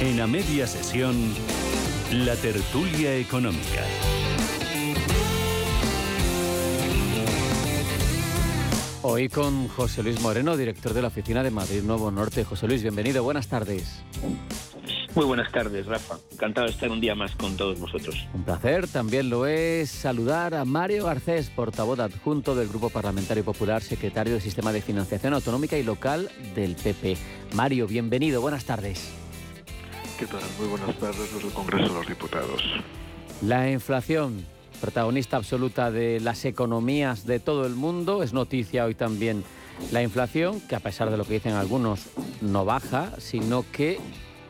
En a media sesión, la tertulia económica. Hoy con José Luis Moreno, director de la oficina de Madrid Nuevo Norte. José Luis, bienvenido, buenas tardes. Muy buenas tardes, Rafa. Encantado de estar un día más con todos vosotros. Un placer, también lo es saludar a Mario Garcés, portavoz adjunto del Grupo Parlamentario Popular, secretario del Sistema de Financiación Autonómica y Local del PP. Mario, bienvenido, buenas tardes. ¿Qué tal? Muy buenas tardes desde el Congreso de los Diputados. La inflación, protagonista absoluta de las economías de todo el mundo, es noticia hoy también la inflación, que a pesar de lo que dicen algunos, no baja, sino que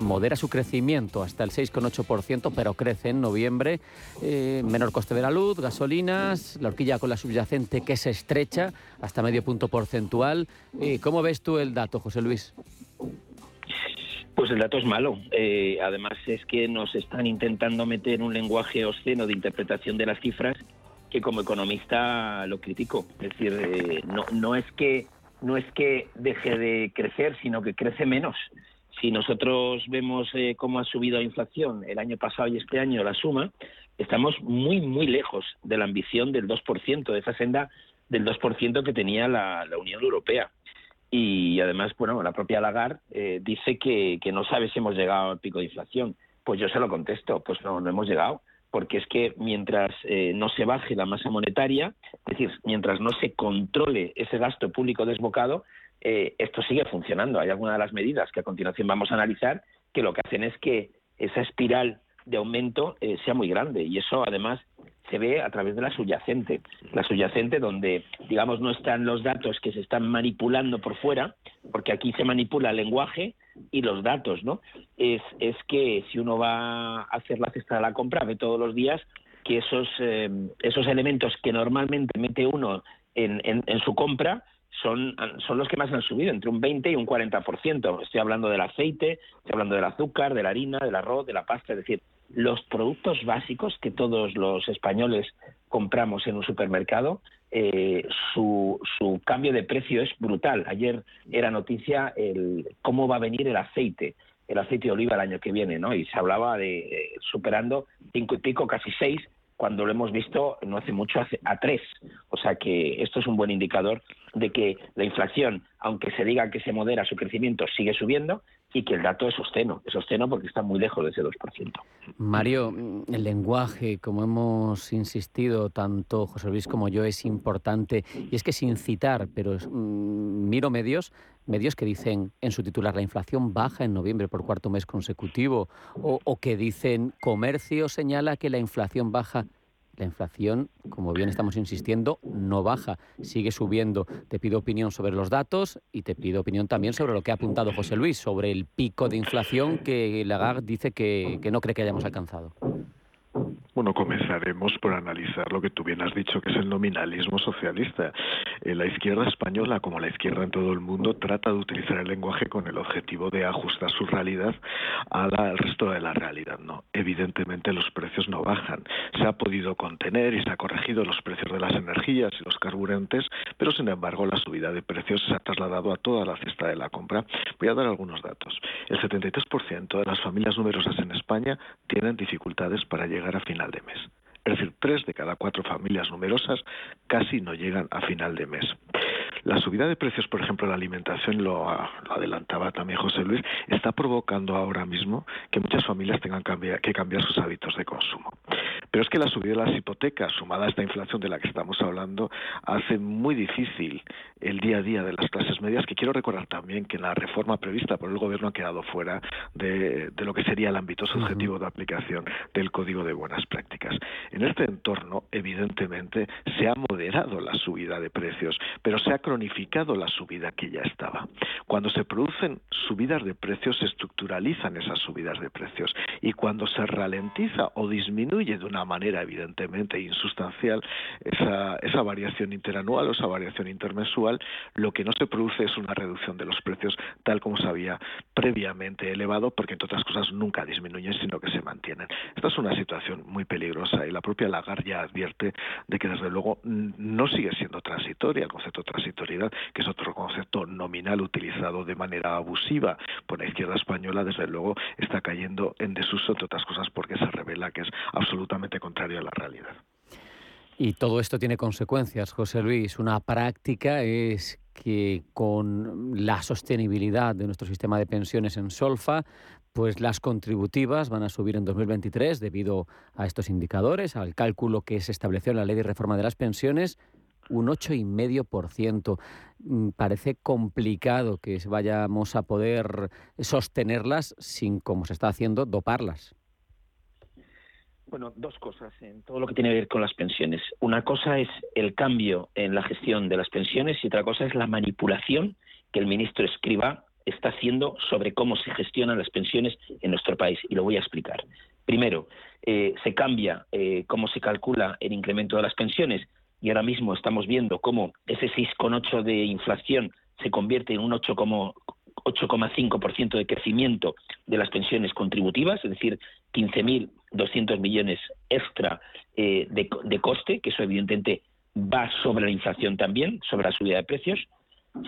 modera su crecimiento hasta el 6,8%, pero crece en noviembre. Eh, menor coste de la luz, gasolinas, la horquilla con la subyacente que se estrecha hasta medio punto porcentual. Eh, ¿Cómo ves tú el dato, José Luis? Pues el dato es malo. Eh, además es que nos están intentando meter un lenguaje obsceno de interpretación de las cifras que como economista lo critico. Es decir, no, no es que no es que deje de crecer, sino que crece menos. Si nosotros vemos eh, cómo ha subido la inflación el año pasado y este año la suma, estamos muy, muy lejos de la ambición del 2%, de esa senda del 2% que tenía la, Unión Europea. Y además, bueno, la propia Lagarde eh, dice que, no sabe si hemos llegado al pico de inflación. Pues yo se lo contesto, pues no, no hemos llegado porque es que mientras eh, no se baje la masa monetaria, es decir, mientras no se controle ese gasto público desbocado, eh, esto sigue funcionando. Hay algunas de las medidas que a continuación vamos a analizar que lo que hacen es que esa espiral de aumento eh, sea muy grande y eso además se ve a través de la subyacente. La subyacente donde, digamos, no están los datos que se están manipulando por fuera, porque aquí se manipula el lenguaje y los datos, ¿no? Es, es que si uno va a hacer la cesta de la compra, ve todos los días que esos, eh, esos elementos que normalmente mete uno en, en su compra, son, son los que más han subido, entre un 20 y un 40%. Estoy hablando del aceite, estoy hablando del azúcar, de la harina, del arroz, de la pasta, es decir, los productos básicos que todos los españoles compramos en un supermercado, eh, su, su, cambio de precio es brutal. Ayer era noticia el, cómo va a venir el aceite, el aceite de oliva el año que viene, ¿no? Y se hablaba de superando cinco y pico, casi seis cuando lo hemos visto no hace mucho a tres. O sea que esto es un buen indicador de que la inflación, aunque se diga que se modera su crecimiento, sigue subiendo y que el dato es sosteno. Es sosteno porque está muy lejos de ese 2%. Mario, el lenguaje, como hemos insistido tanto José Luis como yo, es importante. Y es que sin citar, pero mm, miro medios, medios que dicen en su titular la inflación baja en noviembre por cuarto mes consecutivo o que dicen comercio señala que la inflación baja la inflación, como bien estamos insistiendo, no baja, sigue subiendo. Te pido opinión sobre los datos y te pido opinión también sobre lo que ha apuntado José Luis, sobre el pico de inflación que Lagarde dice que, que no cree que hayamos alcanzado. Bueno, comenzaremos por analizar lo que tú bien has dicho, que es el nominalismo socialista. Eh, la izquierda española, como la izquierda en todo el mundo, trata de utilizar el lenguaje con el objetivo de ajustar su realidad al resto de la realidad. No, evidentemente los precios no bajan. Se ha podido contener y se ha corregido los precios de las energías y los carburantes, pero sin embargo la subida de precios se ha trasladado a toda la cesta de la compra. Voy a dar algunos datos. El 73% de las familias numerosas en España tienen dificultades para llegar a final de mes. Es decir, tres de cada cuatro familias numerosas casi no llegan a final de mes. La subida de precios, por ejemplo, la alimentación, lo, adelantaba también José Luis, está provocando ahora mismo que muchas familias tengan que cambiar sus hábitos de consumo. Pero es que la subida de las hipotecas, sumada a esta inflación de la que estamos hablando, hace muy difícil el día a día de las clases medias, que quiero recordar también que la reforma prevista por el Gobierno ha quedado fuera de, lo que sería el ámbito subjetivo de aplicación del Código de Buenas Prácticas. En este entorno, evidentemente, se ha moderado la subida de precios, pero se ha cronificado la subida que ya estaba. Cuando se producen subidas de precios, se estructuralizan esas subidas de precios. Y cuando se ralentiza o disminuye de una manera evidentemente insustancial esa, esa variación interanual o esa variación intermensual, lo que no se produce es una reducción de los precios tal como se había previamente elevado porque, entre otras cosas, nunca disminuyen, sino que se mantienen. Esta es una situación muy peligrosa y la propia Lagarde ya advierte de que, desde luego, no sigue siendo transitoria el concepto de que es otro concepto nominal utilizado de manera abusiva por la izquierda española, desde luego está cayendo en desuso, entre otras cosas, porque se revela que es absolutamente contrario a la realidad. Y todo esto tiene consecuencias, José Luis. Una práctica es que con la sostenibilidad de nuestro sistema de pensiones en Solfa, pues las contributivas van a subir en 2023 debido a estos indicadores, al cálculo que se estableció en la Ley de Reforma de las Pensiones, un 8,5%. Mm, parece complicado que vayamos a poder sostenerlas sin, como se está haciendo, doparlas. Bueno, dos cosas en todo lo que tiene que ver con las pensiones. Una cosa es el cambio en la gestión de las pensiones y otra cosa es la manipulación que el ministro Escriba está haciendo sobre cómo se gestionan las pensiones en nuestro país. Y lo voy a explicar. Primero, eh, se cambia eh, cómo se calcula el incremento de las pensiones y ahora mismo estamos viendo cómo ese 6,8 de inflación se convierte en un 8,5% de crecimiento de las pensiones contributivas, es decir, 15.200 millones extra eh, de, coste, que eso evidentemente va sobre la inflación también, sobre la subida de precios.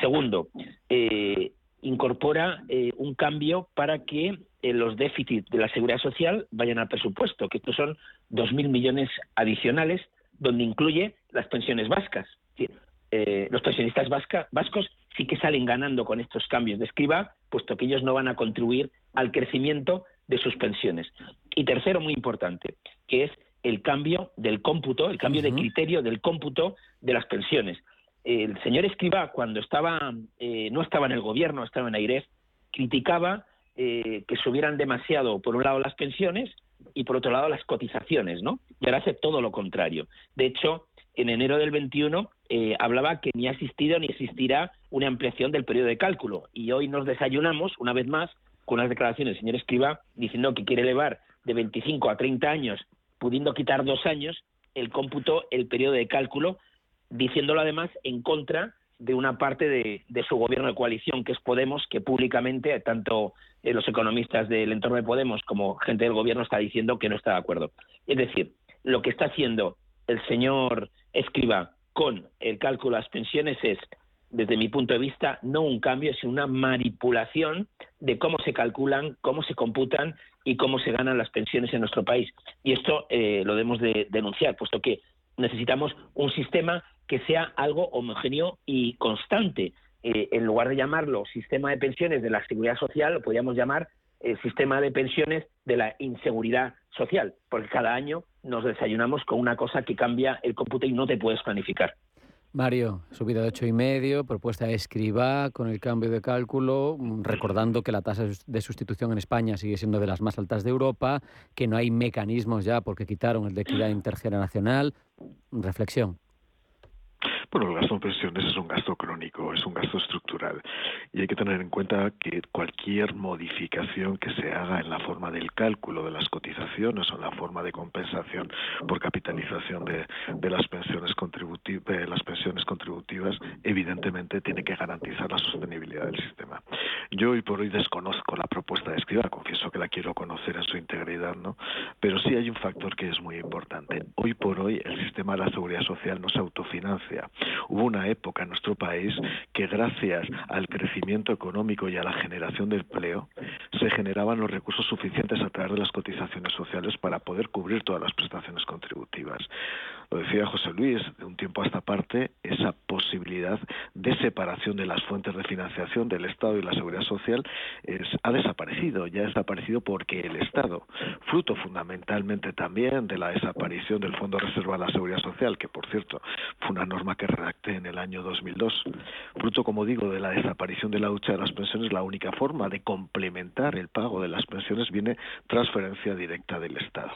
Segundo, eh, incorpora eh, un cambio para que los déficits de la seguridad social vayan al presupuesto, que estos son 2.000 millones adicionales, donde incluye las pensiones vascas. los pensionistas vascos sí que salen ganando con estos cambios de escriba, puesto que ellos no van a contribuir al crecimiento de sus pensiones. Y tercero, muy importante, que es el cambio del cómputo, el cambio de criterio del cómputo de las pensiones. El señor Escriba, cuando estaba, eh, no estaba en el gobierno, estaba en AIREF, criticaba eh, que subieran demasiado, por un lado, las pensiones y por otro lado, las cotizaciones, ¿no? Y ahora hace todo lo contrario. De hecho, en enero del 21 eh, hablaba que ni ha existido ni existirá una ampliación del periodo de cálculo. Y hoy nos desayunamos, una vez más, con unas declaraciones del señor Escriba diciendo que quiere elevar de 25 a 30 años, pudiendo quitar dos años, el cómputo, el periodo de cálculo, diciéndolo además en contra de una parte de, su gobierno de coalición, que es Podemos, que públicamente, tanto eh, los economistas del entorno de Podemos como gente del gobierno está diciendo que no está de acuerdo. Es decir, lo que está haciendo el señor Escriba con el cálculo de las pensiones es desde mi punto de vista, no un cambio, sino una manipulación de cómo se calculan, cómo se computan y cómo se ganan las pensiones en nuestro país. Y esto eh, lo debemos de denunciar, puesto que necesitamos un sistema que sea algo homogéneo y constante. Eh, en lugar de llamarlo sistema de pensiones de la seguridad social, lo podríamos llamar eh, sistema de pensiones de la inseguridad social, porque cada año nos desayunamos con una cosa que cambia el cómputo y no te puedes planificar. Mario, subida de ocho y medio, propuesta de escriba con el cambio de cálculo, mm, recordando que la tasa de sustitución en España sigue siendo de las más altas de Europa, que no hay mecanismos ya porque quitaron el de equidad intergeneracional. Reflexión. Bueno, el gasto en pensiones es un gasto crónico, es un gasto estructural y hay que tener en cuenta que cualquier modificación que se haga en la forma del cálculo de las cotizaciones o en la forma de compensación por capitalización de, las pensiones contributivas, las pensiones contributivas, evidentemente tiene que garantizar la sostenibilidad del sistema. Yo hoy por hoy desconozco la propuesta de escriba, confieso que la quiero conocer en su integridad, ¿no? Pero sí hay un factor que es muy importante. Hoy por hoy el sistema de la seguridad social no se autofinancia Hubo una época en nuestro país que gracias al crecimiento económico y a la generación de empleo se generaban los recursos suficientes a través de las cotizaciones sociales para poder cubrir todas las prestaciones contributivas. Lo decía José Luis, de un tiempo a esta parte, esa posibilidad de separación de las fuentes de financiación del Estado y la seguridad social ha desaparecido. Ya ha desaparecido porque el Estado, fruto fundamentalmente también de la desaparición del Fondo de Reserva de la Seguridad Social, que por cierto fue una norma que redacté en el año 2002, fruto, como digo, de la desaparición de la lucha de las pensiones, la única forma de complementar el pago de las pensiones viene transferencia directa del Estado.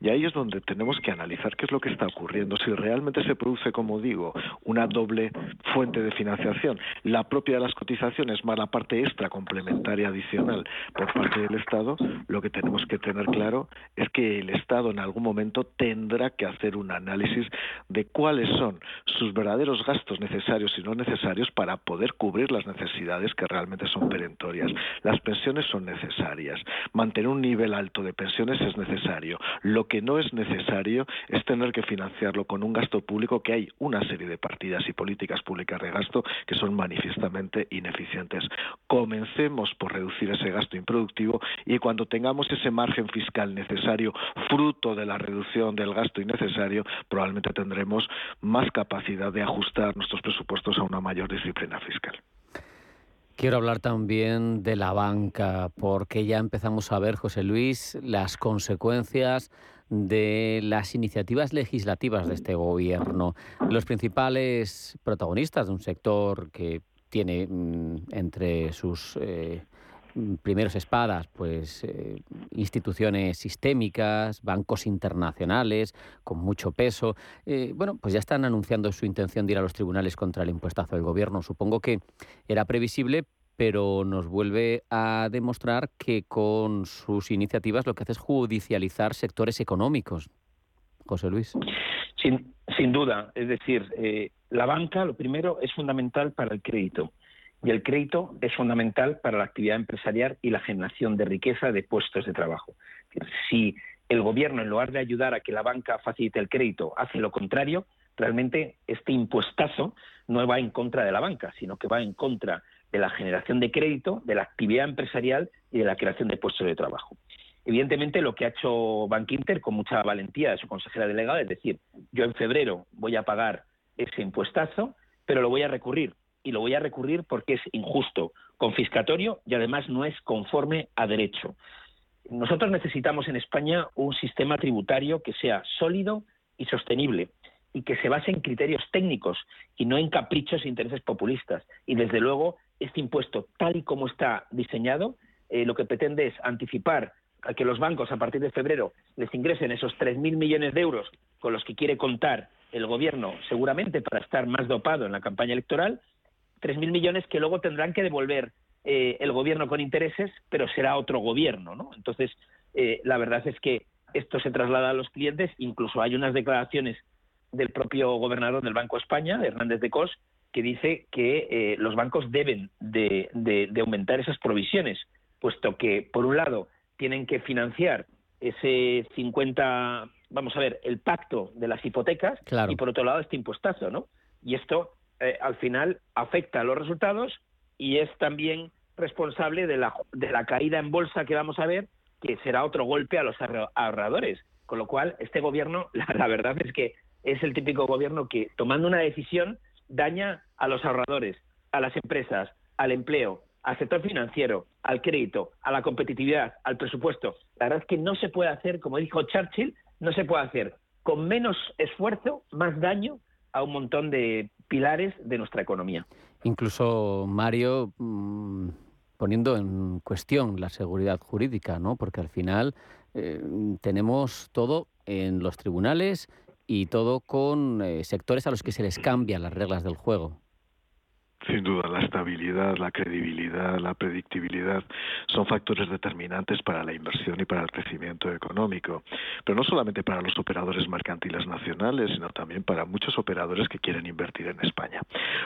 Y ahí es donde tenemos que analizar qué es lo que está ocurriendo si realmente se produce, como digo, una doble fuente de financiación. La propia de las cotizaciones más la parte extra complementaria adicional por parte del Estado, lo que tenemos que tener claro es que el Estado en algún momento tendrá que hacer un análisis de cuáles son sus verdaderos gastos necesarios y no necesarios para poder cubrir las necesidades que realmente son perentorias. Las pensiones son necesarias. Mantener un nivel alto de pensiones es necesario. Lo que no es necesario es tener que financiarlo con un gasto público que hay una serie de partidas y políticas públicas de gasto que son manifiestamente ineficientes. Comencemos por reducir ese gasto improductivo y cuando tengamos ese margen fiscal necesario, fruto de la reducción del gasto innecesario, probablemente tendremos más capacidad de ajustar nuestros presupuestos a una mayor disciplina fiscal. Quiero hablar también de la banca, porque ya empezamos a ver, José Luis, las consecuencias de las iniciativas legislativas de este gobierno. Los principales protagonistas de un sector que tiene mm, entre sus eh, primeros espadas, pues eh, instituciones sistémicas, bancos internacionales con mucho peso. Eh, bueno, pues ya están anunciando su intención de ir a los tribunales contra el impuestazo del gobierno. Supongo que era previsible, pero nos vuelve a demostrar que con sus iniciativas lo que hace es judicializar sectores económicos. José Luis. Sin, sin duda, es decir, eh, la banca, lo primero, es fundamental para el crédito y el crédito es fundamental para la actividad empresarial y la generación de riqueza de puestos de trabajo. Si el gobierno, en lugar de ayudar a que la banca facilite el crédito, hace lo contrario, realmente este impuestazo no va en contra de la banca, sino que va en contra de la generación de crédito, de la actividad empresarial y de la creación de puestos de trabajo. Evidentemente, lo que ha hecho Bank Inter con mucha valentía de su consejera delegada es decir, yo en febrero voy a pagar ese impuestazo, pero lo voy a recurrir y lo voy a recurrir porque es injusto, confiscatorio y además no es conforme a derecho. Nosotros necesitamos en España un sistema tributario que sea sólido y sostenible y que se base en criterios técnicos y no en caprichos e intereses populistas. Y desde luego, este impuesto, tal y como está diseñado, eh, lo que pretende es anticipar a que los bancos a partir de febrero les ingresen esos 3.000 millones de euros con los que quiere contar el gobierno seguramente para estar más dopado en la campaña electoral 3.000 millones que luego tendrán que devolver eh, el gobierno con intereses, pero será otro gobierno, ¿no? Entonces, eh, la verdad es que esto se traslada a los clientes, incluso hay unas declaraciones del propio gobernador del Banco de España, Hernández de Cos, que dice que eh, los bancos deben de, aumentar esas provisiones, puesto que, por un lado, tienen que financiar ese 50, vamos a ver, el pacto de las hipotecas, y por otro lado, este impuestazo, ¿no? Y esto eh, al final afecta a los resultados y es también responsable de la, de la caída en bolsa que vamos a ver, que será otro golpe a los ahorradores. Con lo cual, este gobierno, la, verdad es que es el típico gobierno que, tomando una decisión, daña a los ahorradores, a las empresas, al empleo, al sector financiero, al crédito, a la competitividad, al presupuesto. La verdad es que no se puede hacer, como dijo Churchill, no se puede hacer con menos esfuerzo, más daño a un montón de pilares de nuestra economía. Incluso, Mario, mm, poniendo en cuestión la seguridad jurídica, ¿no? Porque al final eh, tenemos todo en los tribunales y todo con eh, sectores a los que se les cambian las reglas del juego. Sin duda, la estabilidad, la credibilidad, la predictibilidad son factores determinantes para la inversión y para el crecimiento económico, pero no solamente para los operadores mercantiles nacionales, sino también para muchos operadores que quieren invertir en España.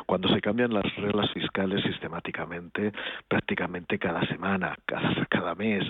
Cuando se cambian las reglas fiscales sistemáticamente, prácticamente cada semana, cada, mes,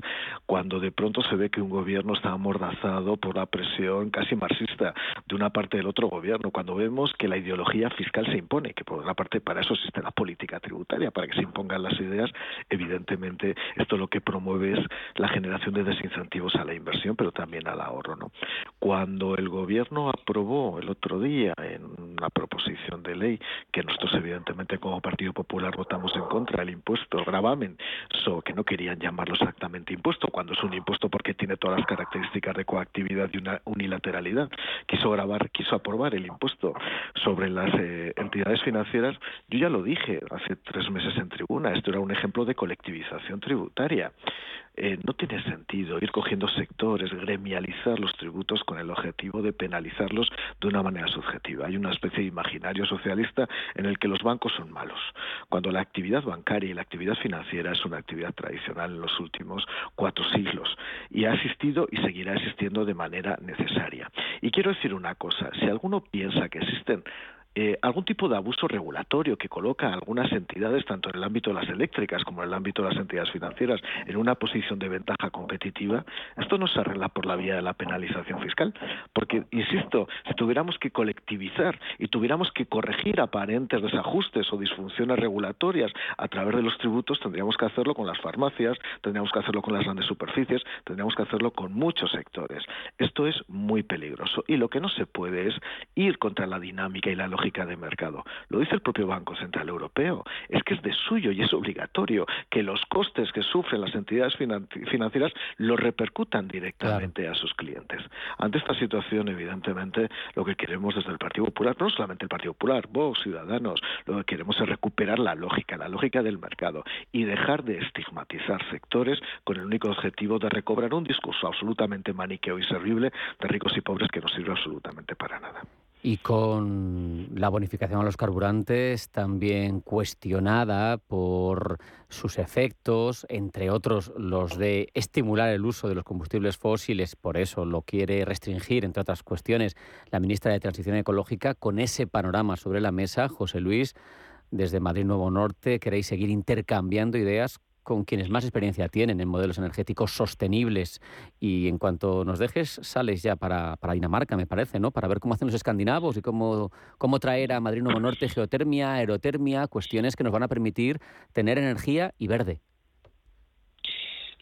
cuando de pronto se ve que un gobierno está amordazado por la presión casi marxista de una parte del otro gobierno, cuando vemos que la ideología fiscal se impone, que por una parte para eso existe la política tributaria, para que se impongan las ideas, evidentemente esto lo que promueve es la generación de desincentivos a la inversión, pero también al ahorro. ¿no? Cuando el gobierno aprobó el otro día en una proposición de ley, que nosotros evidentemente como Partido Popular votamos en contra, el impuesto, el gravamen, so, que no querían llamarlo exactamente impuesto, cuando es un impuesto porque tiene todas las características de coactividad y una unilateralidad, quiso grabar, quiso aprobar el impuesto sobre las eh, entidades financieras, yo ya lo dije hace tres meses en tribuna, esto era un ejemplo de colectivización tributaria. Eh, no tiene sentido ir cogiendo sectores, gremializar los tributos con el objetivo de penalizarlos de una manera subjetiva. Hay una especie de imaginario socialista en el que los bancos son malos, cuando la actividad bancaria y la actividad financiera es una actividad tradicional en los últimos cuatro siglos y ha existido y seguirá existiendo de manera necesaria. Y quiero decir una cosa, si alguno piensa que existen eh, algún tipo de abuso regulatorio que coloca a algunas entidades, tanto en el ámbito de las eléctricas como en el ámbito de las entidades financieras, en una posición de ventaja competitiva, esto no se arregla por la vía de la penalización fiscal. Porque, insisto, si tuviéramos que colectivizar y tuviéramos que corregir aparentes desajustes o disfunciones regulatorias a través de los tributos, tendríamos que hacerlo con las farmacias, tendríamos que hacerlo con las grandes superficies, tendríamos que hacerlo con muchos sectores. Esto es muy peligroso y lo que no se puede es ir contra la dinámica y la lógica de mercado. Lo dice el propio Banco Central Europeo. Es que es de suyo y es obligatorio que los costes que sufren las entidades financieras lo repercutan directamente a sus clientes. Ante esta situación, evidentemente, lo que queremos desde el Partido Popular, no solamente el Partido Popular, vos, ciudadanos, lo que queremos es recuperar la lógica, la lógica del mercado y dejar de estigmatizar sectores con el único objetivo de recobrar un discurso absolutamente maniqueo y servible de ricos y pobres que no sirve absolutamente para nada. Y con la bonificación a los carburantes también cuestionada por sus efectos, entre otros los de estimular el uso de los combustibles fósiles, por eso lo quiere restringir, entre otras cuestiones, la ministra de Transición Ecológica, con ese panorama sobre la mesa, José Luis, desde Madrid Nuevo Norte, queréis seguir intercambiando ideas con quienes más experiencia tienen en modelos energéticos sostenibles. Y en cuanto nos dejes, sales ya para, Dinamarca, me parece, ¿no? Para ver cómo hacen los escandinavos y cómo, cómo traer a Madrid Nuevo Norte geotermia, aerotermia, cuestiones que nos van a permitir tener energía y verde.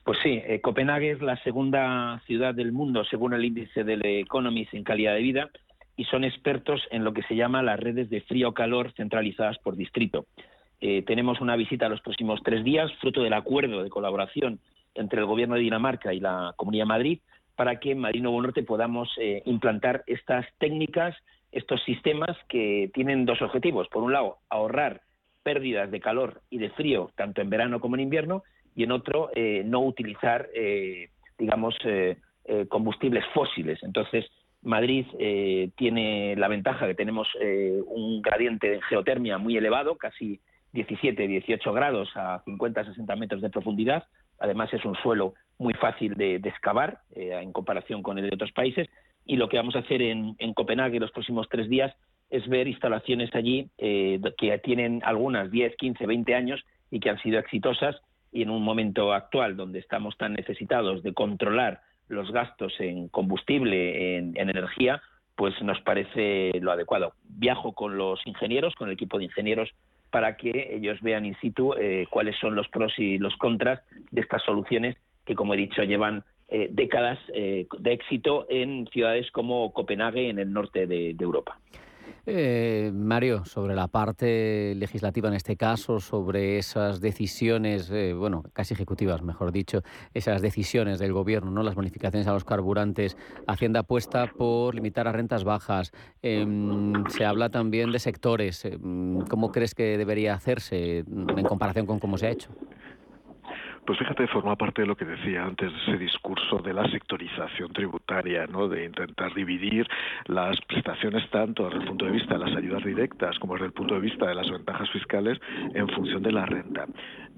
Pues sí, eh, Copenhague es la segunda ciudad del mundo según el índice del Economist en calidad de vida y son expertos en lo que se llama las redes de frío-calor centralizadas por distrito. Eh, tenemos una visita los próximos tres días, fruto del acuerdo de colaboración entre el Gobierno de Dinamarca y la Comunidad de Madrid, para que en Madrid Nuevo Norte podamos eh, implantar estas técnicas, estos sistemas que tienen dos objetivos. Por un lado, ahorrar pérdidas de calor y de frío, tanto en verano como en invierno, y en otro, eh, no utilizar, digamos, combustibles fósiles. Entonces, Madrid tiene la ventaja que tenemos un gradiente de geotermia muy elevado, casi 17, 18 grados a 50, 60 metros de profundidad. Además es un suelo muy fácil de, excavar eh, en comparación con el de otros países. Y lo que vamos a hacer en, Copenhague los próximos tres días es ver instalaciones allí eh, que tienen algunas 10, 15, 20 años y que han sido exitosas. Y en un momento actual donde estamos tan necesitados de controlar los gastos en combustible, en energía, pues nos parece lo adecuado. Viajo con los ingenieros, con el equipo de ingenieros para que ellos vean in situ eh, cuáles son los pros y los contras de estas soluciones que, como he dicho, llevan eh, décadas eh, de éxito en ciudades como Copenhague, en el norte de Europa. Eh, Mario, sobre la parte legislativa en este caso, sobre esas decisiones, eh, bueno, casi ejecutivas, mejor dicho, esas decisiones del gobierno, ¿no? Las bonificaciones a los carburantes, Hacienda apuesta por limitar a rentas bajas. Em, se habla también de sectores. Em, ¿Cómo crees que debería hacerse en comparación con cómo se ha hecho? Pues fíjate, forma parte de lo que decía antes, ese discurso de la sectorización tributaria, ¿no? de intentar dividir las prestaciones tanto desde el punto de vista de las ayudas directas como desde el punto de vista de las ventajas fiscales en función de la renta.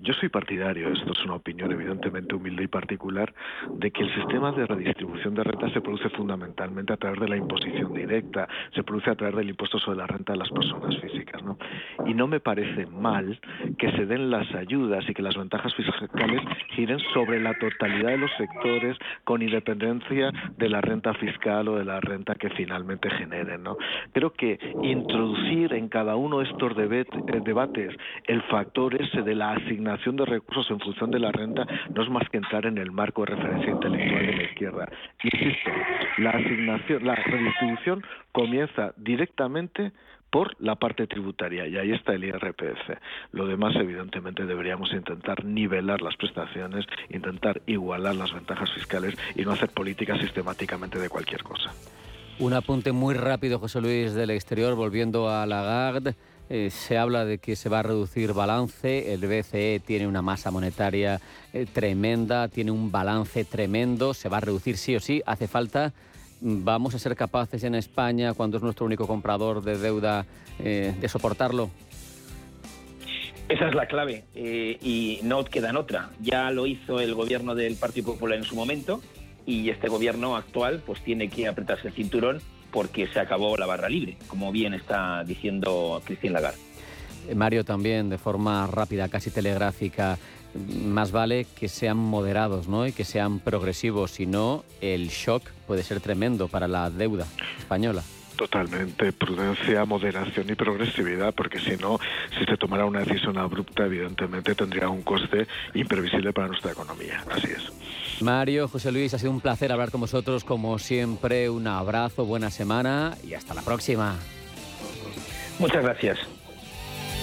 Yo soy partidario, esto es una opinión evidentemente humilde y particular, de que el sistema de redistribución de renta se produce fundamentalmente a través de la imposición directa, se produce a través del impuesto sobre la renta de las personas físicas. ¿no? Y no me parece mal que se den las ayudas y que las ventajas fiscales giren sobre la totalidad de los sectores con independencia de la renta fiscal o de la renta que finalmente generen. ¿no? Creo que introducir en cada uno de estos eh, debates el factor ese de la asignación de recursos en función de la renta no es más que entrar en el marco de referencia intelectual de la izquierda. Insisto, la asignación, la redistribución comienza directamente por la parte tributaria y ahí está el IRPF. Lo demás, evidentemente, deberíamos intentar nivelar las prestaciones, intentar igualar las ventajas fiscales y no hacer política sistemáticamente de cualquier cosa. Un apunte muy rápido, José Luis, del exterior, volviendo a Lagarde. eh, se habla de que se va a reducir balance, el BCE tiene una masa monetaria eh, tremenda, tiene un balance tremendo, se va a reducir sí o sí, hace falta, vamos a ser capaces en España, cuando es nuestro único comprador de deuda, eh, de soportarlo. Esa es la clave y no queda en otra. Ya lo hizo el gobierno del Partido Popular en su momento y este gobierno actual pues tiene que apretarse el cinturón porque se acabó la barra libre, como bien está diciendo Cristian Lagarde. Eh, Mario, también de forma rápida, casi telegráfica, más vale que sean moderados ¿no? y que sean progresivos, si no, el shock puede ser tremendo para la deuda española. Totalmente, prudencia, moderación y progresividad, porque si no, si se tomara una decisión abrupta, evidentemente tendría un coste imprevisible para nuestra economía. Así es. Mario, José Luis, ha sido un placer hablar con vosotros, como siempre, un abrazo, buena semana y hasta la próxima. Muchas gracias.